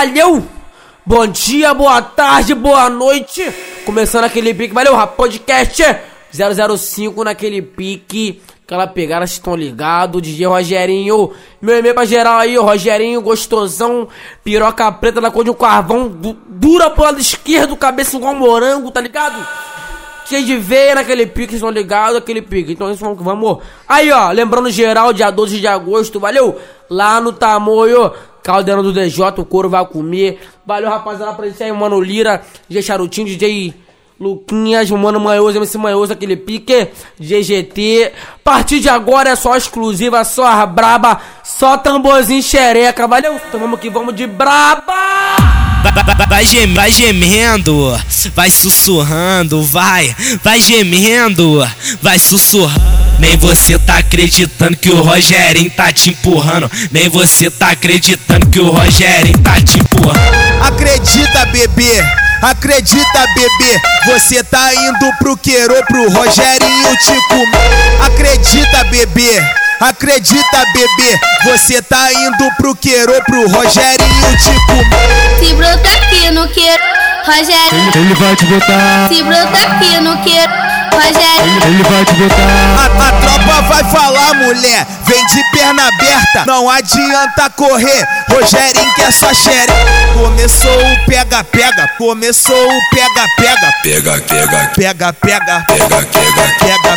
valeu! Bom dia, boa tarde, boa noite! Começando aquele pique, valeu, rap podcast 005 naquele pique, aquela pegada, estão ligados, DJ Rogerinho, meu e-mail pra geral aí, Rogerinho, gostosão, piroca preta na cor de um carvão, du dura pro lado esquerdo, cabeça igual morango, tá ligado? Cheio de veia naquele pique, estão ligados, aquele pique. Então isso vamos. Aí, ó, lembrando geral, dia 12 de agosto, valeu? Lá no Tamoio, Caldeirão do DJ, o couro vai comer. Valeu, rapaziada, pra gente aí, Mano Lira, DJ Charutinho, DJ Luquinhas, Mano Manhoso, MC Manhoso, aquele pique, GGT. A partir de agora é só exclusiva, só braba, só tamborzinho xereca, valeu? Então vamos que vamos de braba! Vai, vai, vai, gem, vai gemendo, vai sussurrando, vai, vai gemendo, vai sussurrando. Nem você tá acreditando que o Rogerinho tá te empurrando. Nem você tá acreditando que o Rogerinho tá te empurrando. Acredita, bebê. Acredita, bebê, você tá indo pro queiro pro Rogerinho te comer. Acredita, bebê. Acredita, bebê, você tá indo pro queiro pro Rogerinho te comer. Se brota aqui no queiro, Rogerinho. Ele vai te botar. Se brota aqui no queiro, Rogerinho. Ele vai te botar. A, a tropa vai falar, mulher, vem de perna aberta, não adianta correr. Rogerinho quer sua xere. Começou o pega-pega, começou o pega-pega. Pega, pega, Pega, pega, pega, pega, pega, pega,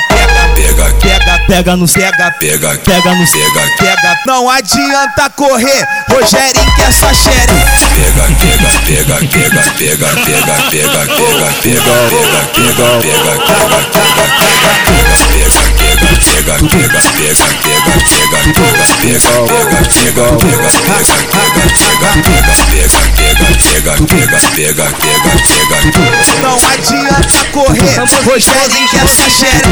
pega, pega, Pega no pega, pega, Pega no pega, pega. Não adianta correr, Rogerinho quer sua xere. pega, pega, pega, pega, pega, pega, pega, pega, pega, pega, pega, pega, pega, pega, pega, pega, pega, pega, pega, pega, pega, pega, pega, não adianta correr, Rogério que essa xereca.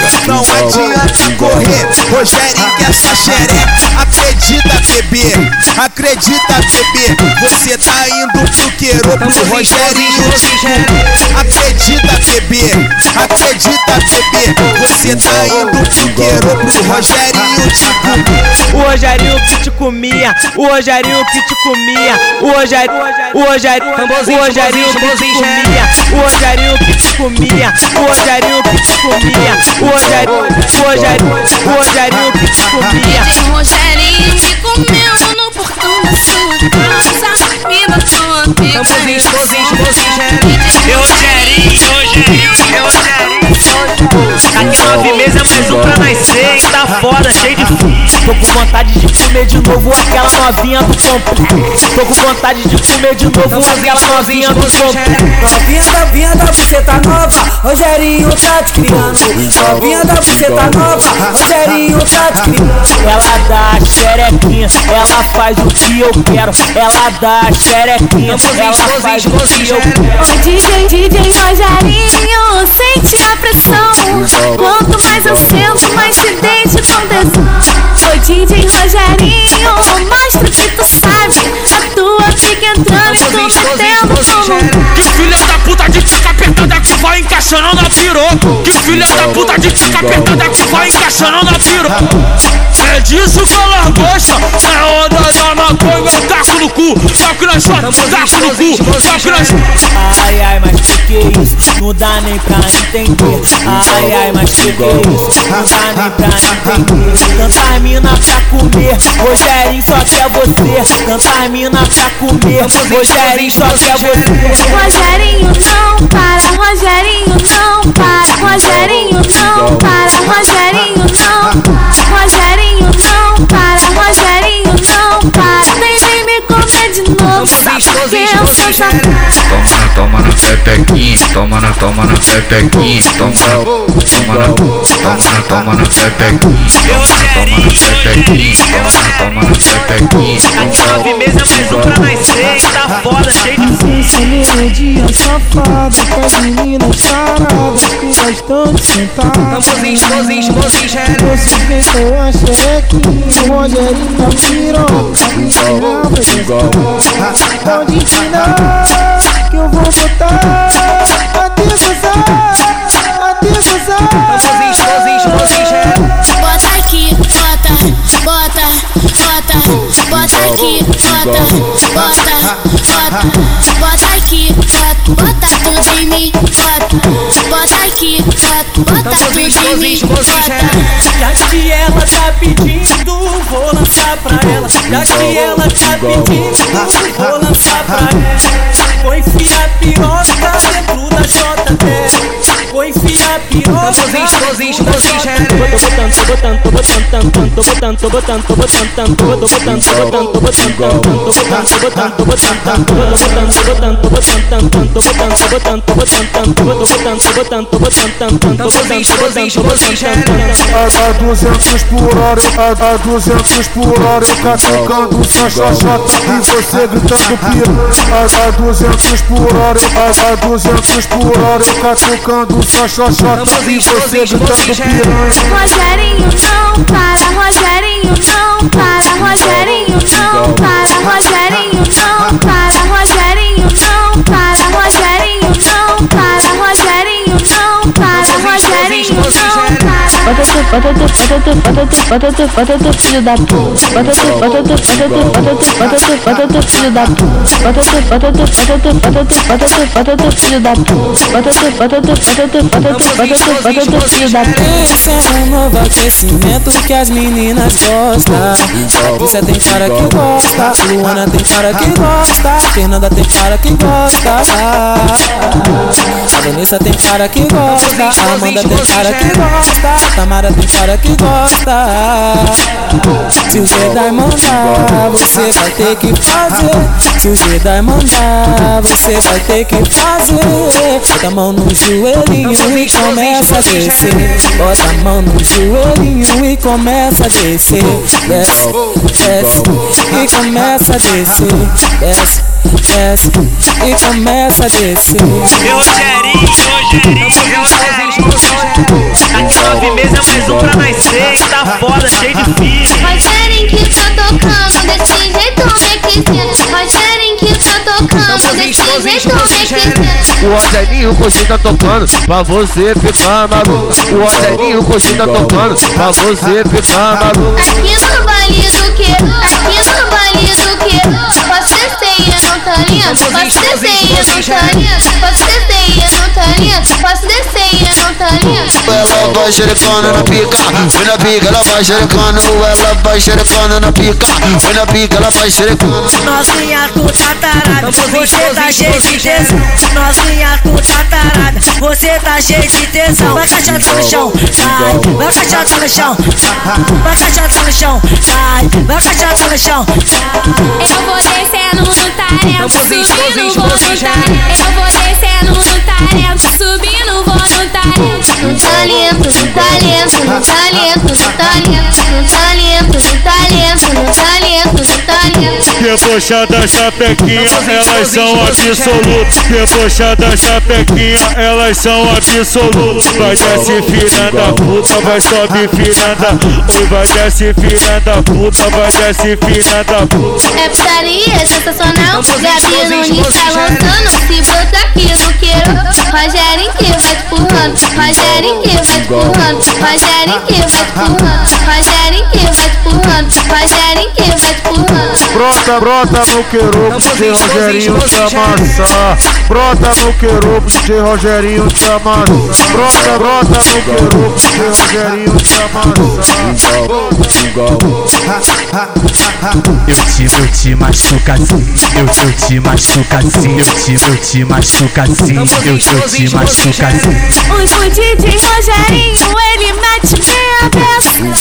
Tá Não adianta correr, Rogério que. Tá acredita, bebê, acredita, bebê. Você tá indo pro queiro, pro rogerinho e Acredita, bebê, acredita, bebê. Você tá indo pro queiro pro Rogerinho te comer. O Rogerinho que te comia, o Rogerinho que te comia, o Rogerinho, o Rogerinho, o Rogerinho que te comia, o Rogerinho que te comia, o Rogerinho que te comia, o Rogerinho, o Rogerinho, o Rogerinho que te comia. DJ Rogerinho me comeu no portão da sua casa. Me botou a pica. Tamborzinho, tamborzinho, tamborzinho, DJ Rogerinho, Rogerinho, Rogerinho. Daqui nove meses é mais um pra nascer, hein? Tá foda, cheio de fome. Tô com vontade de comer de novo aquela novinha do pompo. Tô com vontade de comer de novo aquela novinha do pompo. Novinha da vinha da buceta nova, Rogerinho tá te criando. Novinha da buceta nova, Rogerinho tá te criando. Ela dá xerequinha, ela faz o que eu quero. Ela dá xerequinha, ela faz o que eu quero. Ô DJ, DJ Rogerinho, sente a pressão. Quanto mais eu sento, mais te deixo com tesão. Ô DJ Rogerinho, mostra que tu sabe. A tua fica entrando e tu metendo no Que filha da puta de tica apertada que vai encaixando na piroca. Que filha da puta de tica apertada que vai encaixando na piroca. É disso que ela gosta. É onda cu, taco na chota, taco no cu, taco na. Ai, ai, mas que que é isso? Não dá nem pra entender. Ai, ai, mas que que é isso? Não dá nem pra entender. Tantas mina pra comer, Rogerinho só quer você. Tantas mina pra comer, Rogerinho só quer você. Rogerinho não para, Rogerinho não para, Rogerinho não para, Rogerinho não para, Rogerinho não para, Rogerinho não sabe porque eu sou safada. Toma na, toma na pepequinha, toma na, toma na pepequinha, toma na, toma na, toma na, toma na pepequinha, toma na, toma na pepequinha, toma na, toma na pepequinha, Daqui nove meses é mais um pra nascer. Tá foda, cheio de gostando de sentar Mãozinho, mãozinho, mãozinho, Você inventou a xereque O Rogerinho tá virou Igual, igual Pode ensinar Que eu vou botar? Até gozar Até gozar aqui, bota, bota, bota, bota aqui, bota, bota tudo em mim, bota, bota aqui, bota, bota tudo em mim, bota. Já que ela tá pedindo, vou lançar pra ela. Já que ela tá pedindo, vou lançar pra ela. Vou enfiar piroca dentro da JT. Vou enfiar piroca. Tô botando, tô botando, tô botando, tô botando, tô botando, tô botando, tô botando, tô botando, tô botando, tô botando, tô botando, tô botando, tô botando, tô botando, tô botando, tô botando, tô botando, tô botando, tô botando, tô botando, tô botando, tô botando, tô botando, tô botando, tô botando, A, a 200 por hora, a, a 200 por hora eu catucando sua xoxota e você gritando piranha. A, a 200 por hora, a, a 200 por hora eu catucando sua xoxota e você gritando piranha. Rogerinho não para, Rogerinho não para, Rogerinho não para, Rogerinho não para, Bota teu, bota teu, bota teu, bota teu, bota teu, bota teu filho da puta. Bota teu, bota teu, bota teu, bota teu, bota teu filho da puta. Bota teu, bota teu, bota teu, bota teu, bota teu, bota teu filho da puta. Bota teu, bota teu, bota teu, bota teu, bota teu, bota teu filho da puta. Esse é um novo aquecimento que as meninas gostam. Patrícia tem cara que gosta, Luana tem cara que gosta, Fernanda tem cara que gosta. A Vanessa tem cara que gosta, Amanda tem cara que gosta, a Tamara tem cara que gosta. Se o Jedi mandar, você vai ter que fazer. Se o Jedi mandar, você vai ter que fazer. Bota a mão no joelhinho e começa a descer. Bota a mão no joelhinho e começa a descer. Desce, desce e começa a descer. Desce, desce e começa a descer. Meu Rogerinho, Rogerinho, Rogerinho. Daqui nove meses é mais um pra nascer, hein? Tá foda, cheio de filho. Rogerinho que tá tocando desse jeito requisito. Rogerinho que tá tocando desse jeito requisito. O Rogerinho Coxinha tá tocando pra você ficar maluco. O Rogerinho Coxinha tá tocando pra você ficar maluco. Aqui no baile do que? Aqui no baile do que? Tá tá e não tá lindo? Posso descer e não tá lindo? Ela vai xerecando na pica, vem na pica, ela vai xerecando. Ela vai xerecando na pica, vem na pica, ela vai xerecando. Novinha, tu tá tarada, você tá cheio de tesão. Novinha, tu tá tarada, você tá cheio de tesão. Vai caixota no chão, vai, vai caixota no chão, vai caixota no chão, vai, vai caixota no chão. Eu vou descendo no Tamo 20, tô 20, tô tá Eu vou descendo talento, subindo vou no talento. No talento, no talento, no talento, no talento, no talento, no talento, no talento, no talento. Debochada chapequinha, elas são absolutos. Debochada chapequinha, elas são absolutos. Vai desce filha da puta, vai sobe filha da. Oi, vai desce filha da puta, vai desce filha da puta. É putaria sensacional, Gabi Nunes tá lançando Se brota aqui no Rogerinho que vai te empurrando. Rogerinho que vai te empurrando. Rogerinho que vai te empurrando. Rogerinho que vai te empurrando. Rogerinho que vai te empurrando. Brota, brota no queropo, DJ Rogerinho te amassa. Brota no queropo, DJ Rogerinho te amassa. Brota, brota no queropo, DJ Rogerinho te amassa. Eu te, eu te machuca assim, eu, eu te machuca assim, eu te, eu te machuca assim, eu, eu te machuca assim. O, DJ Rogerinho, ele mete meia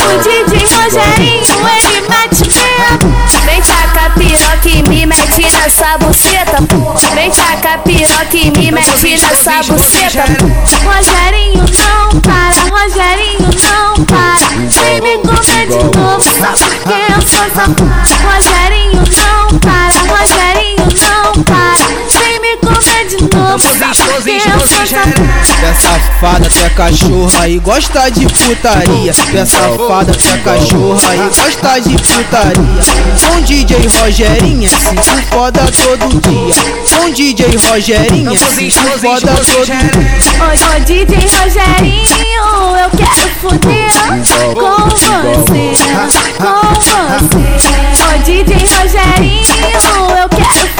O DJ Rogerinho, ele mete meia Vem tacar piroca e me mete nessa buceta. Vem tacar piroca e me mete nessa buceta. Rogerinho não para, Rogerinho não para. Vem me comer de novo, só porque eu sou safada Rogerinho não para, Rogerinho eu sou sou safada. Tu é cachorra e gosta de putaria. Tu safada, tu é cachorra e gosta de putaria. Com DJ Rogerinho é cinco foda todo dia. Com DJ Rogerinho é cinco foda todo dia. Ô, ô DJ Rogerinho, eu quero fuder com você, com você. Ô DJ Rogerinho, eu quero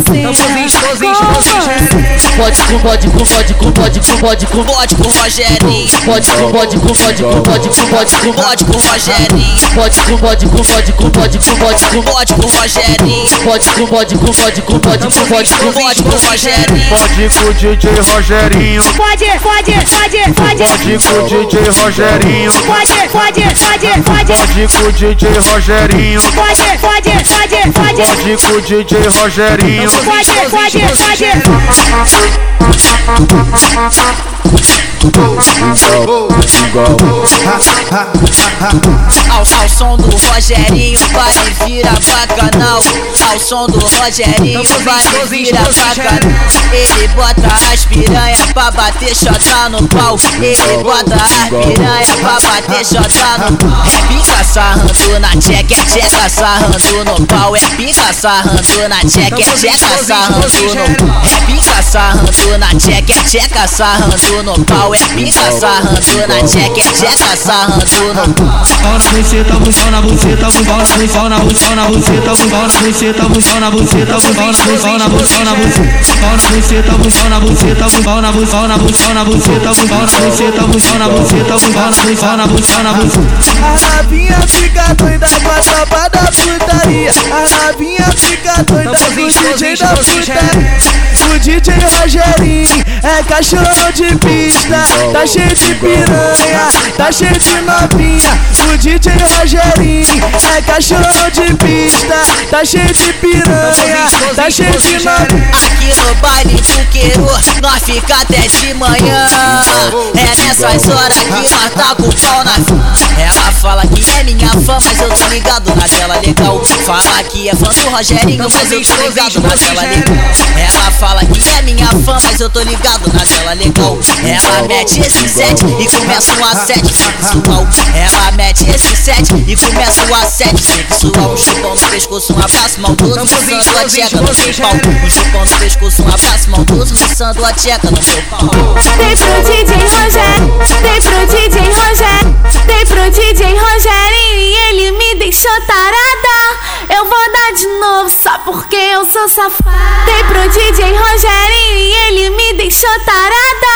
você, com você. Pode com pode com pode com pode com pode com pode com Rogerinho. Pode com pode com pode com pode com pode com pode com Rogerinho. Pode com pode com pode com pode com pode com pode com Rogerinho. Pode com pode com pode com pode com pode com pode com Rogerinho. Pode com o DJ Rogerinho. Pode, pode, pode, pode. Pode com o DJ Rogerinho. Pode, pode, pode, pode. Pode com o DJ Rogerinho. Pode, pode, pode, pode. Pode com o DJ Rogerinho. Pode, pode, Ao, ao som do Rogerinho, vale vira pra canal. Ao som do Rogerinho, vale vira pra canal. Ele bota as piranha pra bater chota no pau. Ele bota as piranha pra bater chota no pau. É pica sarrando na tcheca, é tcheca sarrando no pau. É pica sarrando na tcheca, é tcheca sarrando no. É pica sarrando na tcheca, é tcheca sarrando no pau. É pica sarrando na tcheca, é tcheca sarrando no pau. Pau na buceta, pau na buceta, pau na buceta, pau na buceta, pau na buceta, pau na buceta, pau na buceta, pau na buceta, pau na buceta, pau na buceta, pau na buceta, pau na buceta, pau na buceta, pau na buceta, pau na buceta, pau na buceta, pau na buceta, na buceta. A novinha fica doida com a tropa da putaria. A novinha fica doida com DJ da. O DJ Rogerinho é cachorro de pista, tá cheio de piranha, tá cheio de novinha. O DJ Rogerinho é cachorro de pista, tá cheio de piranha, tá cheio de novinha. Aqui no baile do Queiro, nós fica até de manhã. É nessas horas que nós tá com o pau na Ela fala que é minha fã, mas eu tô ligado na tela legal. Fala que é fã do Rogerinho, mas eu tô ligado na tela legal. Ela fala que é minha fã, mas eu tô ligado na tela legal. Ela mete esse set e começa um assédio sexual. Ela mete esse set e começa um assédio sexual. Um chupão no pescoço, um abraço maldoso, roçando a tcheca no meu pau. Um chupão no pescoço, um abraço maldoso, roçando a tcheca no meu pau. Dei pro DJ Rogério, dei pro DJ Rogério, dei pro DJ Rogerinho e ele me deixou tarada. Eu vou dar de novo só porque eu sou safada. Dei pro DJ Rogerinho e ele me deixou tarada.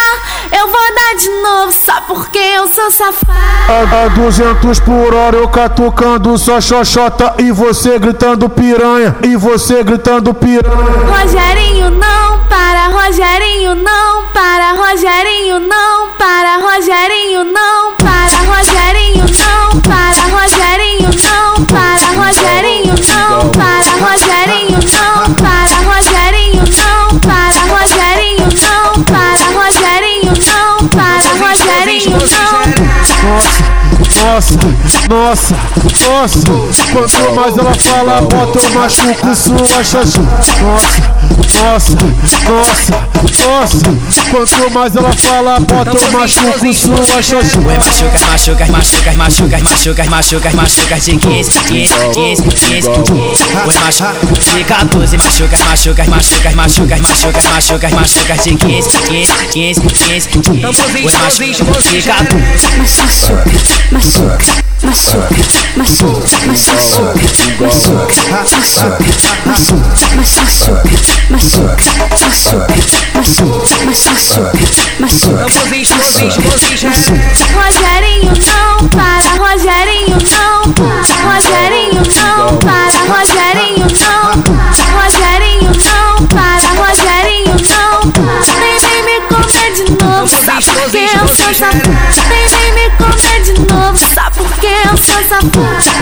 Eu vou dar de novo só porque eu sou safada. A, a 200 por hora eu catucando só xoxota e você gritando piranha, e você gritando piranha. Rogerinho não para, Rogerinho não para, Rogerinho não para, Rogerinho não para, Rogerinho não para, Rogerinho Nossa, nossa, nossa, nossa. Quanto mais ela fala, bota eu machuco sua xoxa. Nossa, nossa, nossa, nossa. Quanto mais ela fala, bota eu machuco sua xoxa. Oi, machuca, machuca, machuca, machuca, machuca, machuca, machuca de 15, 15, 15, 15. Oi, machuca de 14, machuca, machuca, machuca, machuca, machuca, machuca, machuca de 15, 15, 15, 15. Oi, machuca de 14. Machuca, machuca, machuca, machuca, machuca, machuca, machuca, machuca, machuca, machuca, machuca, machuca, machuca. Rogerinho não para, Rogerinho não para, Rogerinho não para, Rogerinho não para, Rogerinho não para, Rogerinho não para. Nem vem me comer de novo, só porque eu sou. Tudo. love. Porque eu sou safado.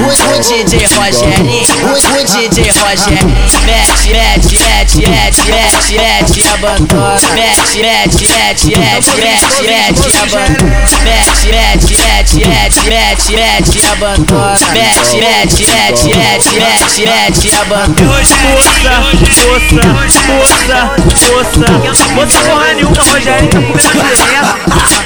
O, DJ Rogerinho, o, DJ Rogerinho Mete, mete, mete, mete, mete, mete, abandona Mete, mete, mete, mete, mete, mete, abandona Mete, mete, mete, mete, mete, mete, abandona Mete, mete, mete, mete, mete, mete, abandona Moça, moça, moça, moça Moça porra nenhuma, Rogerinho tá comendo direto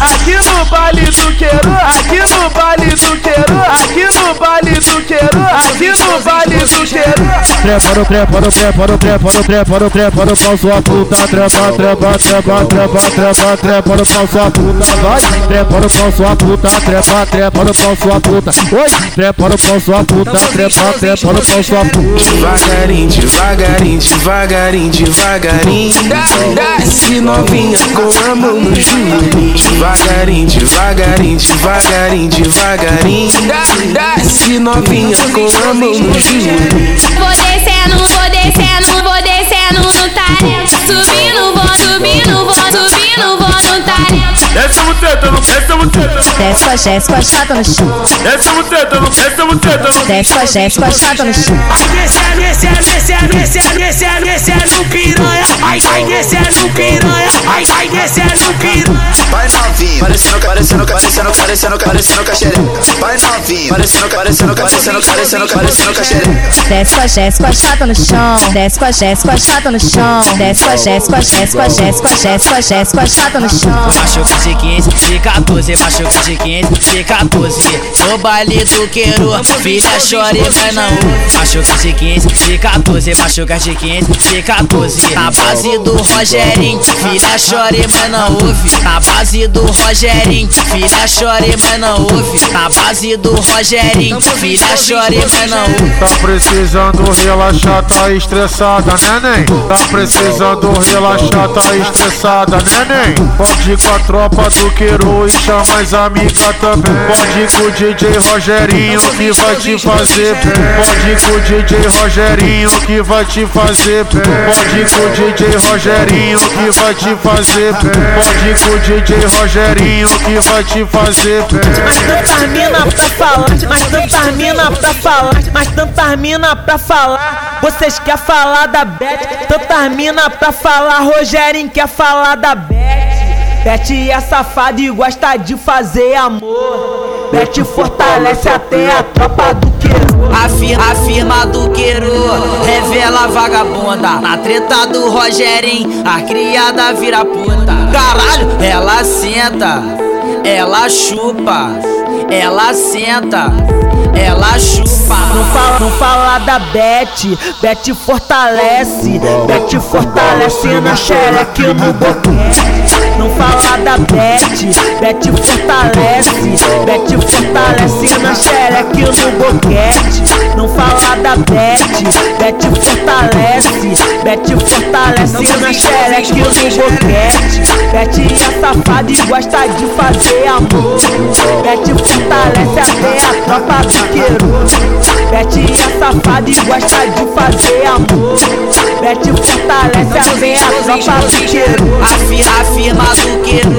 Aqui no baile do Queiro, aqui no baile do Queiro, aqui no baile do Queiro, aqui no baile do Queiro. Trepa, trepa, trepa, trepa, trepa, trepa, no pau sua puta, trepa, trepa, trepa, trepa, trepa, trepa, no pau sua puta, vai, trepa no pau sua puta, trepa, trepa no pau sua puta, oi, trepa no pau sua puta, trepa, trepa no pau sua puta. Devagarinho, devagarinho, devagarinho, devagarinho. Desce novinha com a mão no joelho. Devagarinho, devagarinho, devagarinho, devagarinho. Desce novinha com a mão no joelho. Vou descendo, vou descendo, vou descendo no talento. Subindo, vou subindo, vou subindo, vou no talento. Desce a buceta, não desce a buceta. Desce com a Jéssica chata no chão. Desce a buceta, não desce a buceta. Desce com a Jéssica chata no chão. Desce, desce, desce, desce, desce, desce no piranha. Ai, ai, desce no piranha. Ai, ai, desce no piranha. Vai novinho, parecendo, parecendo, parecendo, parecendo, parecendo. Vai novinho, parecendo, parecendo, parecendo, parecendo, parecendo. Desce com a Jéssica chata no chão. Desce com a Jéssica chata no chão. Desce com a Jéssica, Jéssica, Jéssica, Jéssica, Jéssica chata no chão. Machuca de 15, de 14, machuca de 15, de 14 No baile do queiro, filha chore, mas não ouve Machuca de 15, de 14, machuca de 15, de 14 Na base do Rogerinho, filha chore, mas não ouve Na base do Rogerinho, filha chore, mas não ouve Na base do Rogerinho, filha chore, mas não ouve Tá precisando relaxar, tá estressada, neném? Tá precisando relaxar, tá estressada, neném? Pode com a tropa do Queiro e chama as amigas também. Pode com o DJ Rogerinho que vai te fazer bem. Pode com o DJ Rogerinho que vai te fazer bem. Pode com o DJ Rogerinho que vai te fazer bem. Pode com o DJ Rogerinho que vai te fazer bem. Mas tanta mina pra falar, mas tanta mina pra falar, mas tanta mina pra falar. Vocês querem falar da Beth? Tanta mina pra falar, Rogerinho quer falar da Beth. Beth é safada e gosta de fazer amor. Beth fortalece até a tropa do queiro. Afirma, afirma do queiro, revela vagabunda Na treta do Rogerinho, a criada vira puta Caralho, ela senta, ela chupa, ela senta, ela chupa Não fala, não fala da Beth, Beth fortalece, Beth fortalece na xereque no boquete. Não fala da Beth, Beth fortalece, Beth fortalece na xereque no boquete. Não fala da Beth, Beth fortalece, Beth fortalece na xereque no boquete. Beth é safada e gosta de fazer amor. Beth fortalece até a tropa queiro. Beth é safada e gosta de fazer amor. Beth fortalece até a tropa do queiro. Afirma, afirma do queiro,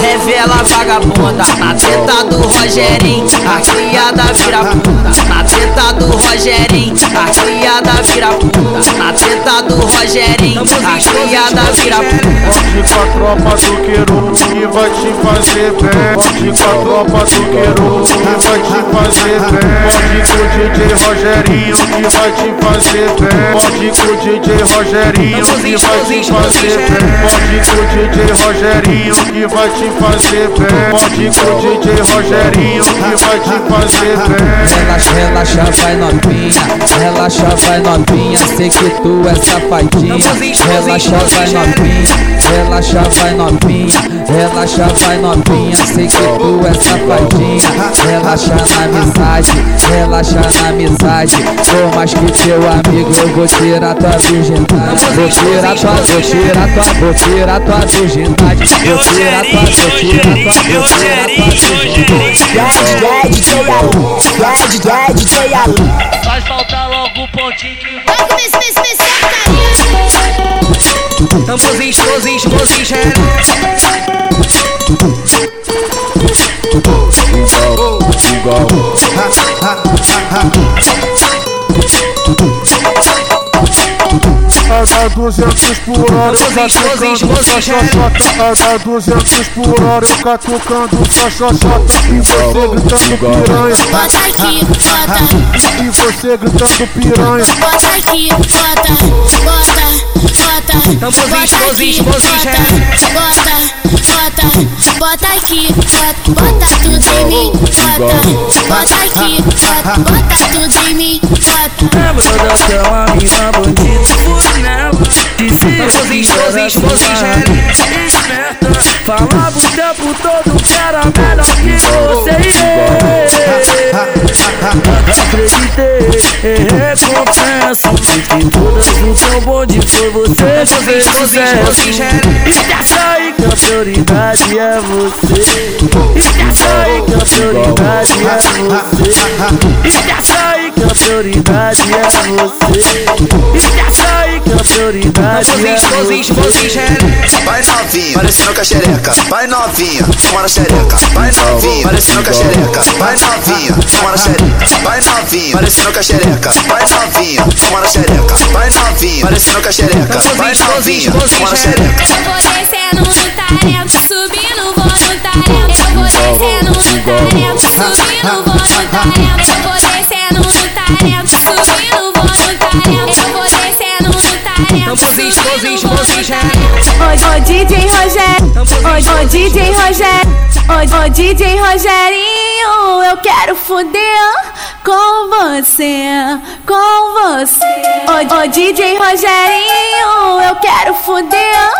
revela a vagabunda Na treta do Rogerinho, a criada vira puta Na treta do Rogerinho, a criada vira puta Na treta do Rogerinho, a criada vira puta ir com a tropa do Queiro que vai te fazer bem. Ir com a tropa do Queiro que vai te fazer bem. Pode com o DJ Rogerinho que vai te fazer bem. Pode com o DJ Rogerinho que vai te fazer bem. Pode com o DJ Rogerinho que vai te fazer bem. Pode com o DJ Rogerinho que vai te fazer bem. Relaxa, relaxa, vai novinha. Relaxa, vai novinha. Sei que tu é safadinha. Relaxa, vai novinha. Relaxa, vai novinha. Relaxa, vai novinha. Sei que tu é safadinha. Relaxa na amizade. Relaxa na amizade. Por mais que teu amigo, eu vou tirar tua virgindade. Vou tirar tua, vou tirar tua, vou tirar tua virgindade. Vou tirar tua, vou tirar tua, vou tirar tua virgindade. Dad, DJ Alu, Dad, Dad, DJ Alu. Faz faltar logo o pontinho que vai. Tamborzinho, explosivo, explosivo, Igual, igual. A 200 por hora eu catucando sua xoxota A 200 por hora eu catucando sua xoxota E você gritando piranha. Bota aqui, bota. E você gritando piranha. Bota aqui, bota, bota, bota. Tamborzinho, explosivo, bota, bota, bota, bota aqui, bota, bota tudo em mim, bota, bota aqui, bota, bota tudo em mim, bota. Lembra daquela mina bonita, que explosivo, sua explosivo, esperta Falava o tempo todo que era melhor que você. Acreditei em recompensa Mas de todas o teu bonde foi você que fez sucesso Esquece aí que a prioridade é você. Esquece aí que a prioridade é você. Esquece aí que a prioridade é você. Esquece aí que a prioridade é você Vai novinha, parecendo com a xereca. Vai novinha, toma na xereca. Vai novinha, parecendo com a xereca. Vai novinha, toma na xereca. Vai novinha, parecendo com a xereca. Vai novinha, toma na xereca. Vai novinha, parecendo com a xereca. Vai novinha, na xereca. Eu vou descendo no talento, subindo vou no talento. Eu vou descendo no talento, subindo vou no talento. Eu vou descendo no talento, subindo Tamborzinho, explosivo. talento. Ô, ô DJ Rogério, ô, ô DJ Rogério, ô, ô DJ Rogerinho, eu quero foder com você, com você. Ô, ô DJ Rogerinho, eu quero foder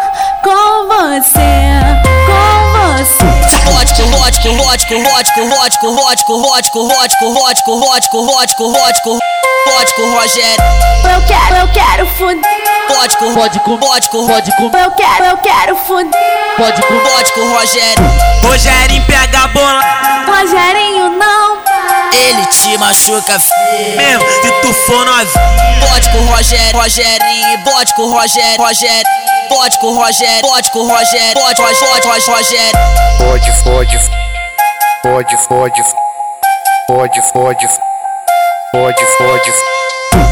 com você, com você. Rótico, rótico, rótico, rótico, rótico, rótico, rótico, rótico, rótico, rótico, rótico, rótico, rótico, Rogério. Eu quero, eu quero foder. Rótico, rótico, rótico, rótico, Eu quero, eu quero foder. rótico, rótico, Rogério. Rogerinho pega a bola Rogerinho não. Ele te machuca, filho. mesmo se tu for novinho. Bote com o Rogério, Rogerinho, bote com o Rogério, Rogério. Bote com o Rogério, bote com o Rogério, bote, bote, bote, bote, Rogério. Fode, fode, fode, fode, fode, fode, fode, fode.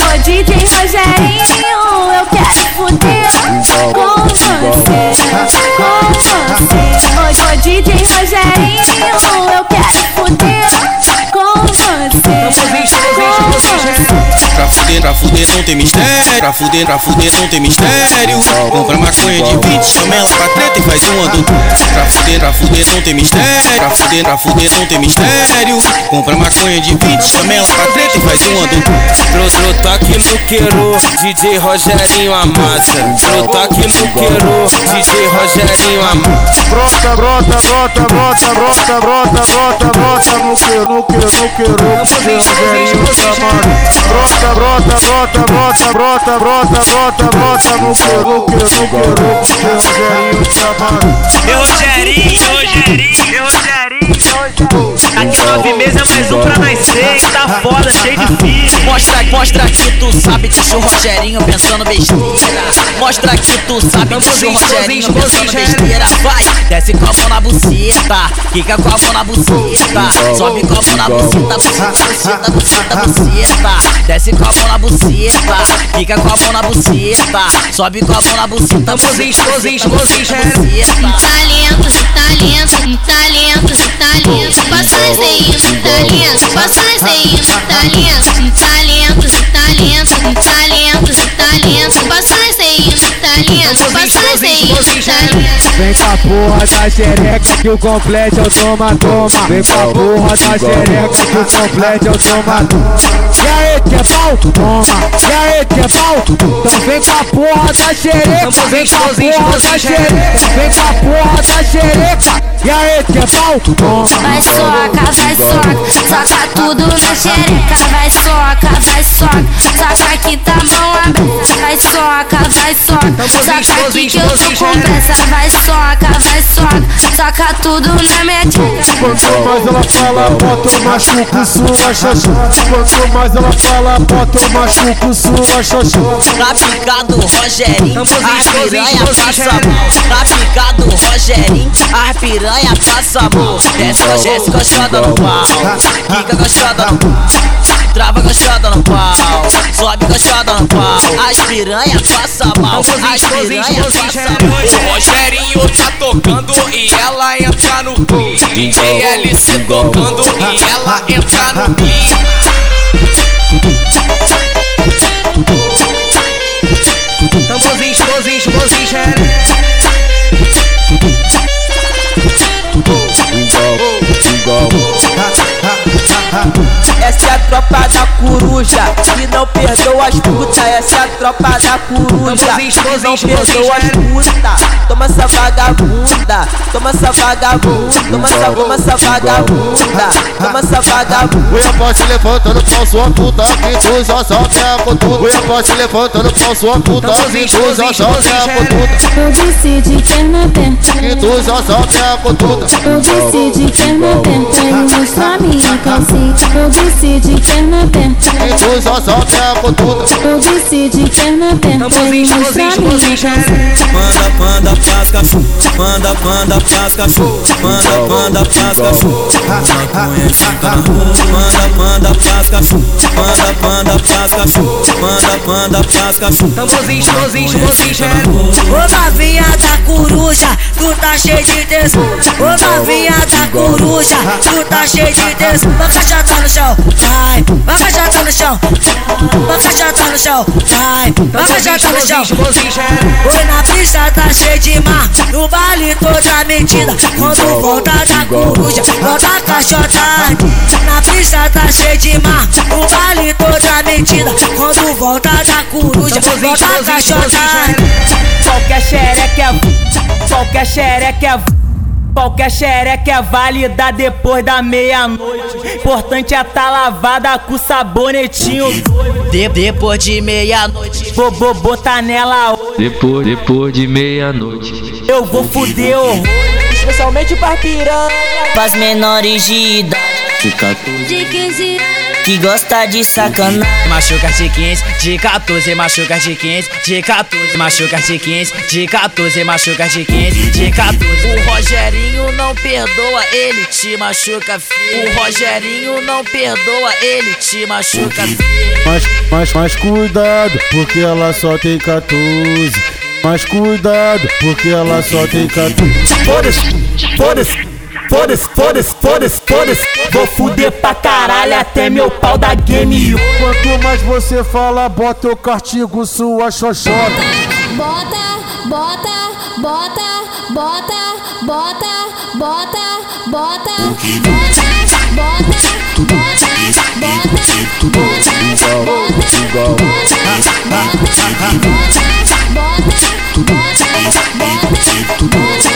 Ô DJ Rogerinho, eu quero foder com você, com você. Não tem mistério. Pra fuder, pra fuder não tem mistério. Compra maconha de 20, chama ela pra treta e faz um ando. Pra fuder, pra fuder não tem mistério. Pra fuder, pra fuder não tem mistério. Compra maconha de 20, chama ela pra treta e faz um ando. Toque no queiro, DJ Rogerinho amassa. Pro toque no queiro, DJ Rogerinho amassa. Brota, brota, brota, brota, brota, brota, brota, brota no que, no que, no que, no que, Rogerinho chamando. Brota, brota, brota, brota, brota, brota, brota, brota, brota no pelo, pelo, pelo, pelo, Rogerinho Samarão. Meu Rogerinho, Rogerinho, Rogerinho. Daqui nove meses é mais um pra nascer, que tá foda, cheio de filho. Mostra, mostra que tu sabe, deixa o Rogerinho pensando besteira. Mostra que tu sabe, deixa o Rogerinho pensando besteira. Vai, desce com a mão na buceta, fica com a mão na buceta. Sobe com a mão na buceta, buceta, buceta, buceta, buceta. Desce com a mão na buceta, fica com a mão na buceta. Sobe com a mão na buceta, buceta, buceta, buceta. Talento, talento, talentos, talento, passa passeios, talento, talento, talento, talento, passa passeios. Passa desenho. Vem com a porra da xereca que o complete é o toma toma. Vem com a porra da xereca que o complete é o toma toma. E aí que é pau? Toma. E aí que é pau? Então vem com a porra da xereca. Vem com a porra da xereca. Vem com a porra da xereca. E aí que é pau? Toma. Vai soca, vai soca, soca tudo na xereca. Vai soca, vai soca, soca aqui tá soca, aqui que eu tô com pressa. Vai soca, vai soca, soca tudo na minha tcheca. Quanto mais ela fala, bota eu machuco sua xoxota. Quanto mais ela fala, bota eu machuco sua xoxota. Na pica do Rogerinho, as piranha passa mal. Na pica do Rogerinho, as piranha passa mal. Desce com a Jéssica gostosa no pau. Fica gostosa no pau. Trava gostosa no pau. Sobe gostosa no pau. As piranha passa mal. As. O Rogerinho tá tocando e ela entra no beat. DJ LC tocando e ela entra no beat. Tamborzinho, tamborzinho, tamborzinho, xereca. Essa é a tropa da coruja que não perdoa as putas. Essa é a tropa da coruja que não perdoa as putas. Toma essa vagabunda, toma essa vagabunda, toma essa, toma essa vagabunda, toma essa vagabunda. O posso levantando pau sua puta que tu só sobe a cotuda. O posso levantando pau sua puta que tu só sobe a cotuda. Eu disse de perna aberta. Que tu só sobe a cotuda. Eu disse de perna aberta e mostrar minha calcinha. Eu disse de perna aberta. Tu só sobe a cotuda. Eu disse de perna aberta e mostrar minha calcinha. Manda, manda cachorro, manda, manda cachorro, manda, manda cachorro. Maconha fica na rua, manda, manda cachorro, manda, manda cachorro, manda, manda cachorro. Tamborzinho, tamborzinho, tamborzinho. Ô novinha da coruja, tu tá cheio de tesão. Ô novinha da coruja, tu tá cheio de tesão. Vai caixota no chão, vai, vai caixota no chão, vai caixota no chão, vai, vai caixota no chão. Oi na pista tá cheio de mar, no baile toda mentira. Quando volta da coruja, volta a caixota. Na pista tá cheio de mar, no baile toda mentira. Quando volta da coruja, volta a caixota. Qualquer xereca é. Qualquer xereca é. Qualquer xereca é válida depois da meia-noite. Importante é tá lavada com sabonetinho doido. De, depois de meia-noite, Vou, vou botar nela hoje. Depois, depois de meia-noite. Eu vou fuder horror. Especialmente pra piranha. pras menores de idade De 14 De 15 anos. Que gosta de sacanagem. Machuca de 15, de 14, machuca de 15, de 14, machuca de 15, de 14, machuca de 15, de 14. O Rogerinho não perdoa, ele te machuca, filho. O Rogerinho não perdoa, ele te machuca, filho. Mas, mas, mas cuidado, porque ela só tem 14. Mas cuidado, porque ela só tem 14. Foda-se, foda-se. Foda-se, foda-se, foda-se, foda-se. Vou fuder pra caralho até meu pau da game. Quanto mais você fala, bota eu castigo sua xoxota. Bota, bota, bota, bota, bota, bota, bota, bota, bota, bota, bota, bota,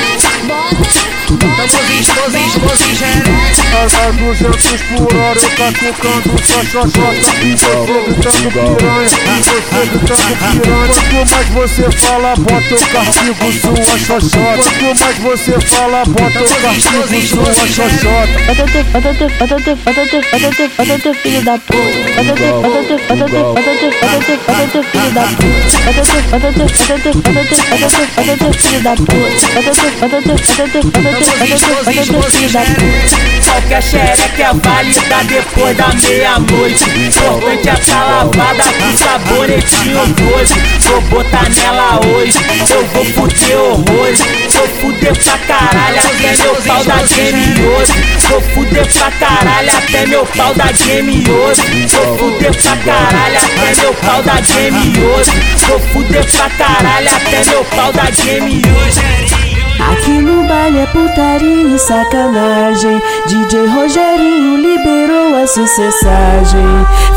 Bota, bota. Tô com ela 200 por hora, eu tá tocando só xoxota E você gritando piranha, e você gritando piranha Quanto mais você fala, bota o carrego sua xoxota Quanto mais você fala, bota eu carrego sua xoxota Bota teu, bota teu, bota teu, bota teu, bota teu, bota teu filho da puta Bota teu, bota teu, bota teu, bota teu, bota teu, bota teu filho da puta Bota teu, bota teu, bota teu, bota teu, bota teu, bota teu filho da puta Bota teu, bota teu, bota teu, bota teu, bota teu, bota teu filho da puta Qualquer xereca é válida depois da meia-noite. Importante é tá lavada com sabonetinho doce. Vou botar nela hoje, eu vou fuder horrores. Vou fuder pra caralho até meu pau da game hoje. Vou fuder pra caralho até meu pau da game hoje. Vou fuder pra caralho até meu pau da game hoje. Vou fuder pra caralho até meu pau da game hoje. Aqui no baile é putaria e sacanagem. DJ Rogerinho liberou a sucessagem.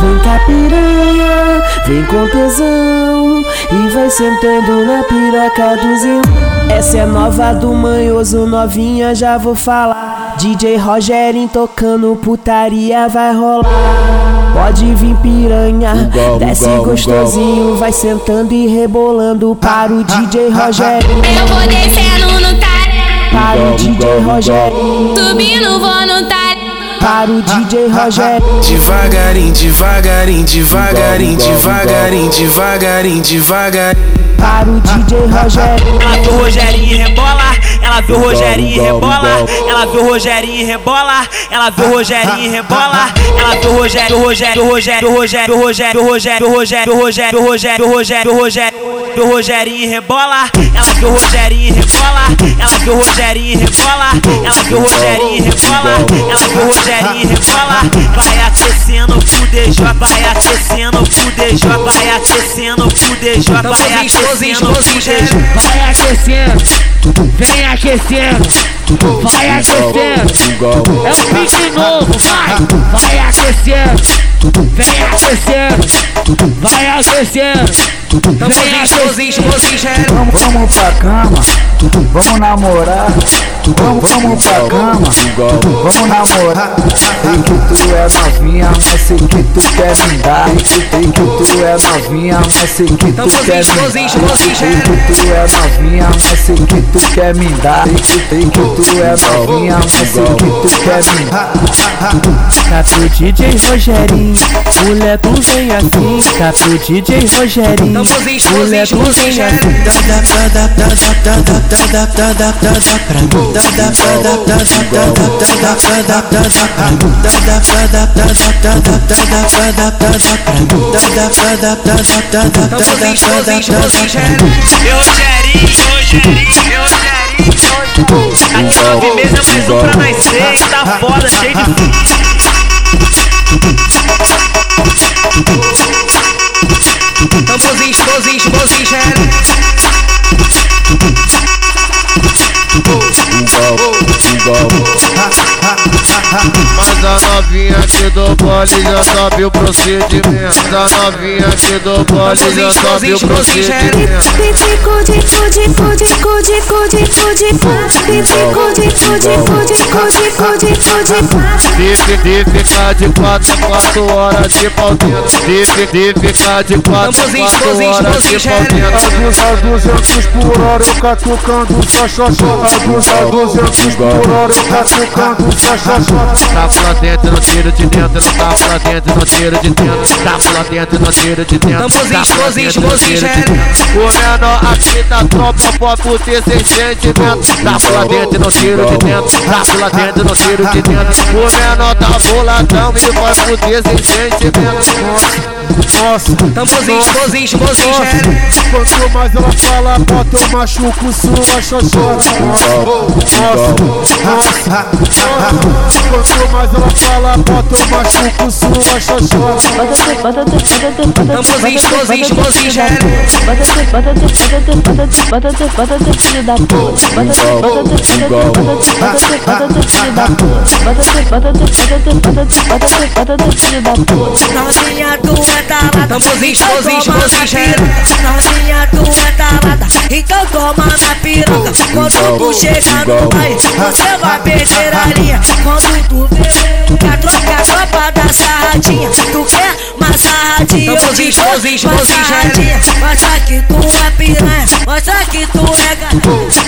Vem cá piranha, vem com tesão. E vai sentando na piroca do Zinho Essa é nova do manhoso, novinha já vou falar. DJ Rogerinho tocando putaria vai rolar Pode vir piranha, desce gostosinho Vai sentando e rebolando. Para o DJ Rogerinho Eu vou descendo no talento, Para o DJ Rogerinho subindo vou no talento. Para o DJ Rogerinho Devagarinho, devagarinho, devagarinho, devagarinho, devagarinho, devagarinho. Para o DJ Rogerinho Ela viu o Rogerinho e rebola, ela viu o Rogerinho e rebola, ela viu o Rogerinho e rebola, ela viu o Rogerinho e rebola, ela viu o Rogério, o Rogério, o Rogério, o Rogério, o Rogério, o Rogério, o Rogério, o Rogério, o Rogério, o Rogério, Rogério, Rogerinho e rebola, ela viu o Rogerinho e rebola, ela viu o Rogerinho e rebola, ela viu o Rogerinho e rebola, ela viu o Rogerinho e rebola, vai aquecendo pro DJ, vai aquecendo pro DJ, vai aquecendo pro DJ, vai aquecendo pro DJ. Vai aquecendo, vem aquecendo, vai aquecendo. É um pique novo, vai, vai aquecendo, vem aquecendo, vai aquecendo. Vem aquecendo. Vamos, vamos pra cama, vamos namorar. Vamos, vamos pra cama, vamos namorar. Sei que tu é novinha, mas sei que tu quer me dar. Sei que tu é novinha, mas sei que tu quer me dar. Sei que tu é novinha, mas sei que tu quer me dar. Sei que tu é novinha, mas sei que tu quer me dar. Pro DJ Rogerinho, Moleco vem assim, capo DJ Rogerinho Moleco vem assim Tá de nove meses eu preciso pra mais seis, tá foda, cheio de... Tamborzinho, esposinho, esposinho, já era explosivo, explosivo, Mas a novinha que do bole já sabe o procedimento. A novinha que do bole já sabe o procedimento. Pitico de cude, cude, cude, cude, cude, Pitico de cude, cude, cude, cude, cude, De, de ficar de quatro quatro horas de pau dentro. De, de ficar de quatro quatro horas de pau dentro. A 200 por hora eu catucando só xoxota A 200 por hora eu catucando só xoxota Tá lá dentro, no tiro de dentro, não tá lá dentro, no tiro de dentro. Tá lá dentro, no tiro de dentro. Tá lá explosivo, dentro, no tiro de explosivo, dentro. O menor aqui da tropa pode ter sem sentimento. Tá lá dentro, no tiro de dentro. Tá lá dentro, no tiro de dentro. O menor tá boladão e vai fuder sem sentimento. Nossa, Tamborzinho, explosivo, explosivo, Quanto mais ela fala, bota eu machuco sua xoxota Quanto mais ela fala, bota eu machuco sua xoxota Bota tu, bota tu, bota tu, bota tu, Tamborzinho, explosivo, explosivo, Bota tu, bota tu, bota tu, bota tu, bota tu, bota tu, filho da puta. Bota tu, bota tu, bota tu, bota tu, bota tu, bota filho da puta. Bota tu, bota tu, bota tu, bota tu, bota tu, bota tu, filho da puta. Novinha tu é talada Tamborzinho, toma na explosivo, piroca. Novinha tu é talada Então toma na piroca Quando tu chegar no baile Você vai perder a linha Quando tu vê Que a tropa, a tropa da sarradinha Tu quer uma sarradinha explosivo, uma explosivo, sarradinha Mostra que tu é piranha Mostra que tu é gata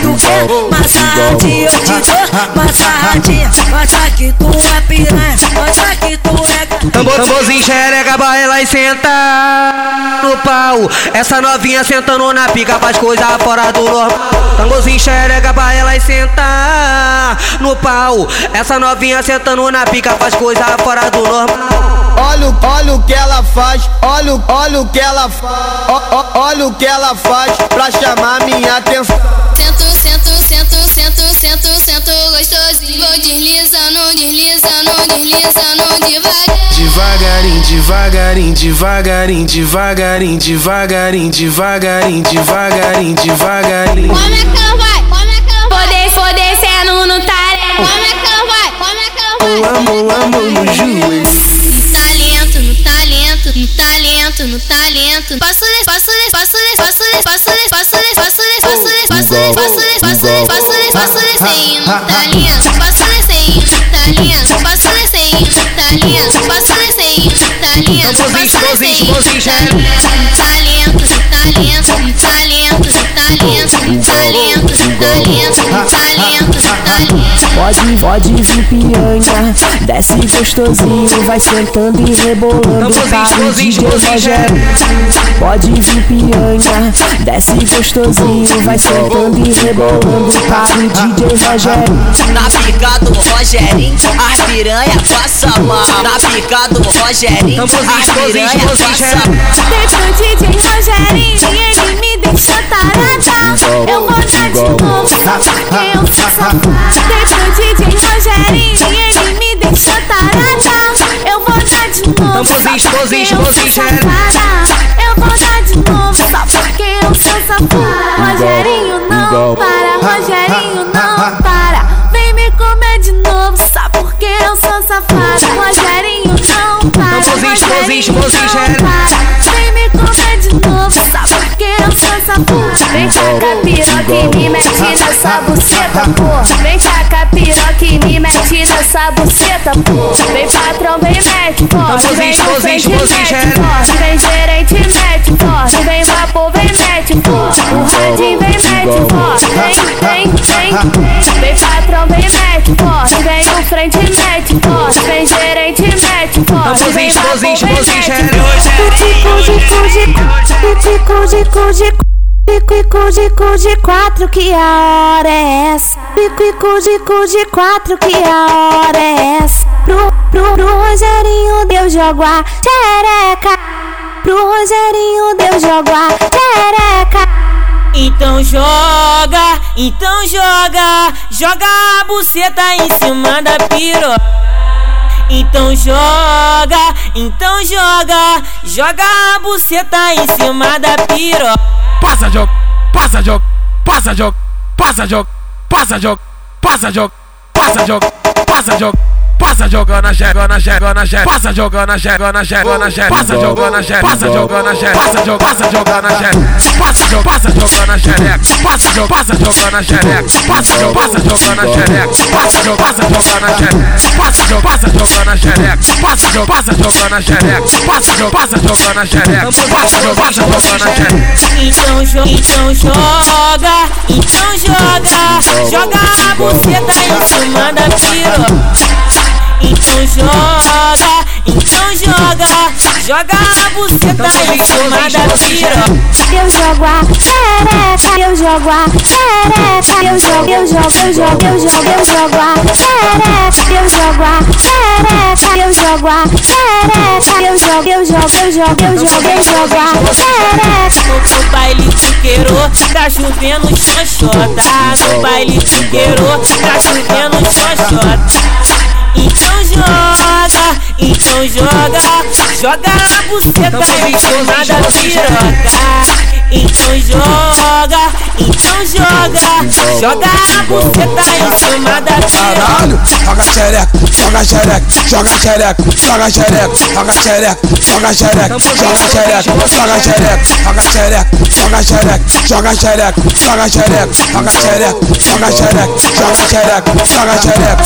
Tu quer uma sarradinha Eu te dou uma sarradinha Mostra que tu é piranha Mostra que tu é gata Tambor, tamborzinho xereca, vai ela e senta no pau. Essa novinha sentando na pica faz coisa fora do normal. Tamborzinho xereca, vai ela e senta no pau. Essa novinha sentando na pica faz coisa fora do normal. Olha, o- olha o que ela faz, olha, o- olha o que ela faz, olha o que ela faz pra chamar minha atenção. Sento, sento, sento, sento, sento, sento gostosinho. Vou deslizando, deslizando deslizando, deslizando devagar. Devagarinho, devagarinho, devagarinho, devagarinho, devagarinho, devagarinho, devagarinho, devagarinho. Como é que ela vai? Como é Poder, poder descendo no talento. Como é que ela vai? Como é que ela vai? Eu amo, amo no joelho. No talento, no talento, no talento, no talento. Posso des, posso des, posso des, posso des, posso des, posso des, posso des, posso des, posso des, posso des, posso des, posso des, posso descer no talento. Posso descer no talento. Posso descer no talento. Posso descer no talento. Posso descer no talento. No talento, no talento, no talento, tá linda, tá tá. Pode, pode vir piranha, desce gostosinho, vai sentando e rebolando para o DJ Rogério. Pode vir piranha, desce gostosinho, vai sentando e rebolando para o DJ Rogério. Na pica do Rogerinho, as piranha passa mal. Na pica do Rogerinho, as piranha passa mal. Pro DJ Rogerinho e ele me deixou tarada. Eu vou dar de novo, eu sou safada. Dei pro DJ Rogerinho ele me deixou tarada. Eu vou dar de novo, eu sou safada. Eu vou dar de novo, só porque eu sou safada. Rogerinho não para, Rogerinho não para. Vem me comer de novo, só porque eu sou safada. Rogerinho não para, Rogerinho não para. Vem sou safada. Vem tacar piroca e me mete nessa buceta, pô. Vem tacar piroca e me mete nessa buceta, pô. Vem patrão, vem mete forte. Vem no frente, mete forte. Vem gerente, mete forte. Vem vem forte. Vem mete forte. Vem, vem, vem. Vem patrão, vem mete forte. Vem no frente, mete forte. Vem gerente, mete forte. Vem mete Pico de cu de Pico de cu de quatro, que a hora é essa? Pico de cu de quatro, que a hora é essa? Pro, pro, pro Rogerinho deu jogo a xereca Pro Rogerinho deu jogo a Então joga, então joga, joga a buceta em cima da piroca. Então joga, então joga, joga a buceta em cima da piroca. Passa jogo, passa jogo, passa jogo, passa jogo, passa jogo, passa jogo, passa jogo, passa jogo. Passa jogando a. Passa jogando a xereca, na xereca, na xereca. Passa jogando a passa jogando a. Passa jogando, passa jogando a. Passa jogando, passa jogando a xereca. Passa jogando, passa jogando a xereca. Passa jogando, passa jogando a xereca. Passa jogando, passa jogando a xereca. Passa jogando, passa jogando a xereca. Passa jogando, passa jogando a xereca. Passa jogando, passa jogando a xereca. Passa jogando, passa jogando a xereca. Então, então joga, então joga, joga a buceta em cima da piroca. Então joga, então joga, joga a buceta em cima da piroca. Eu jogo a xereca, eu jogo a xereca, eu jogo, eu jogo, eu jogo, eu jogo, eu jogo a xereca, eu jogo a xereca, eu jogo a xereca, eu jogo, eu jogo, eu jogo, eu jogo, eu jogo a xereca. No baile tuqueiro, tá chovendo xoxota. No baile tuqueiro, tá chovendo xoxota. e corajosa. Então joga, joga a buceta em cima da piroca. Então joga, então joga, joga a buceta em cima da. Caralho, joga xereca, joga xereca, joga xereca, joga xereca, joga xereca, joga xereca, joga xereca, joga xereca, joga xereca, joga xereca, joga xereca, joga xereca, joga xereca, joga xereca, joga xereca, joga xereca.